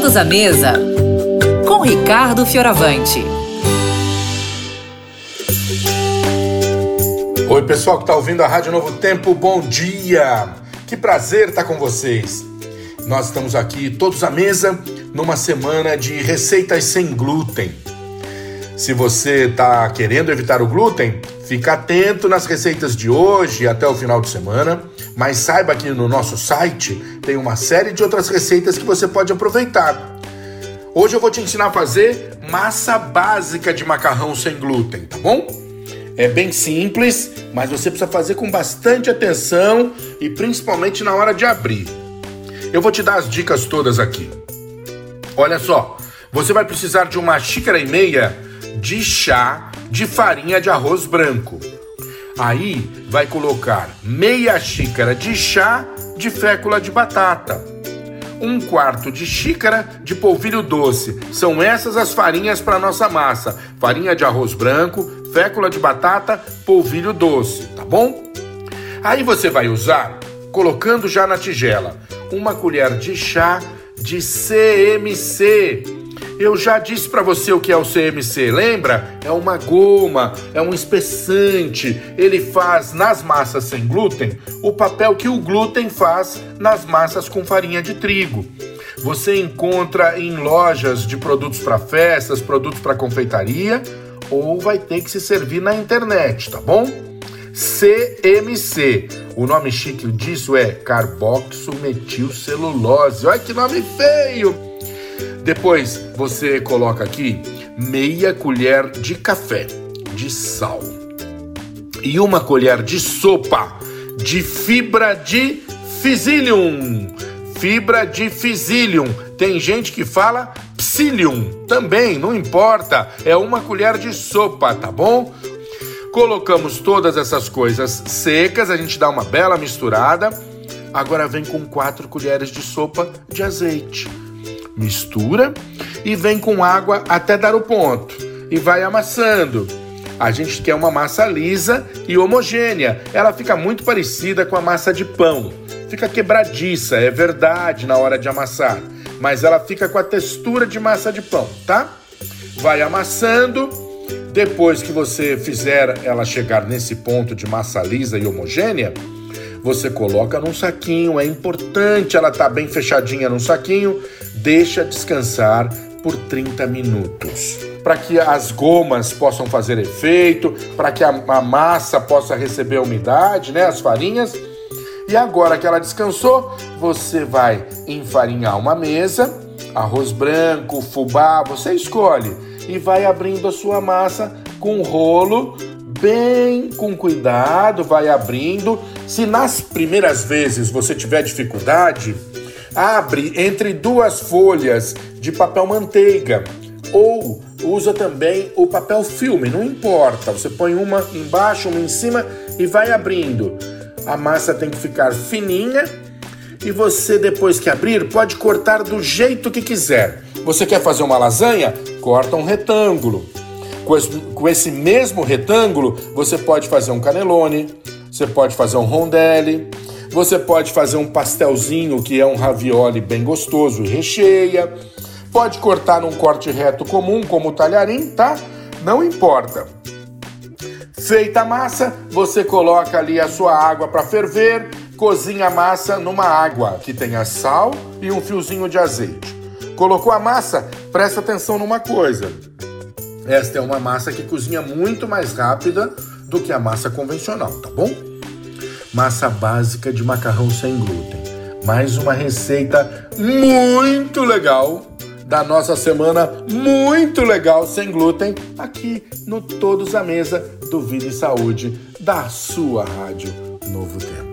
Todos à mesa com Ricardo Fioravante. Oi, pessoal que está ouvindo a Rádio Novo Tempo, bom dia! Que prazer estar com vocês. Nós estamos aqui todos à mesa numa semana de receitas sem glúten. Se você está querendo evitar o glúten, fica atento nas receitas de hoje até o final de semana, mas saiba que no nosso site tem uma série de outras receitas que você pode aproveitar. Hoje eu vou te ensinar a fazer massa básica de macarrão sem glúten, tá bom? É bem simples, mas você precisa fazer com bastante atenção e principalmente na hora de abrir. Eu vou te dar as dicas todas aqui. Olha só, você vai precisar de uma xícara e meia de chá de farinha de arroz branco. Aí vai colocar meia xícara de chá de fécula de batata, um quarto de xícara de polvilho doce. São essas as farinhas para nossa massa: farinha de arroz branco, fécula de batata, polvilho doce, tá bom? Aí você vai usar, colocando já na tigela, uma colher de chá de CMC eu já disse para você o que é o CMC, lembra? É uma goma, é um espessante. Ele faz nas massas sem glúten o papel que o glúten faz nas massas com farinha de trigo. Você encontra em lojas de produtos para festas, produtos para confeitaria, ou vai ter que se servir na internet, tá bom? CMC. O nome chique disso é carboxometilcelulose. Olha que nome feio! Depois você coloca aqui meia colher de café de sal e uma colher de sopa de fibra de psyllium. Fibra de psyllium. Tem gente que fala psyllium também, não importa. É uma colher de sopa, tá bom? Colocamos todas essas coisas secas, a gente dá uma bela misturada. Agora vem com quatro colheres de sopa de azeite mistura e vem com água até dar o ponto e vai amassando. A gente quer uma massa lisa e homogênea. Ela fica muito parecida com a massa de pão. Fica quebradiça, é verdade, na hora de amassar, mas ela fica com a textura de massa de pão, tá? Vai amassando. Depois que você fizer ela chegar nesse ponto de massa lisa e homogênea, você coloca num saquinho, é importante ela estar tá bem fechadinha num saquinho, deixa descansar por 30 minutos. Para que as gomas possam fazer efeito, para que a, a, massa possa receber a umidade, né, as farinhas. E agora que ela descansou, você vai enfarinhar uma mesa, arroz branco, fubá, você escolhe, e vai abrindo a sua massa com rolo bem com cuidado, vai abrindo. Se nas primeiras vezes você tiver dificuldade, abre entre duas folhas de papel manteiga ou usa também o papel filme, não importa. Você põe uma embaixo, uma em cima e vai abrindo. A massa tem que ficar fininha e você depois que abrir pode cortar do jeito que quiser. Você quer fazer uma lasanha? Corta um retângulo. Com esse mesmo retângulo, você pode fazer um canelone, você pode fazer um rondelli, você pode fazer um pastelzinho que é um ravioli bem gostoso e recheia. Pode cortar num corte reto comum, como o talharim, tá? Não importa. Feita a massa, você coloca ali a sua água para ferver, cozinha a massa numa água que tenha sal e um fiozinho de azeite. Colocou a massa, presta atenção numa coisa. Esta é uma massa que cozinha muito mais rápida do que a massa convencional, tá bom? Massa básica de macarrão sem glúten. Mais uma receita muito legal da nossa semana muito legal sem glúten aqui no Todos à Mesa do Vida e Saúde da sua rádio Novo Tempo.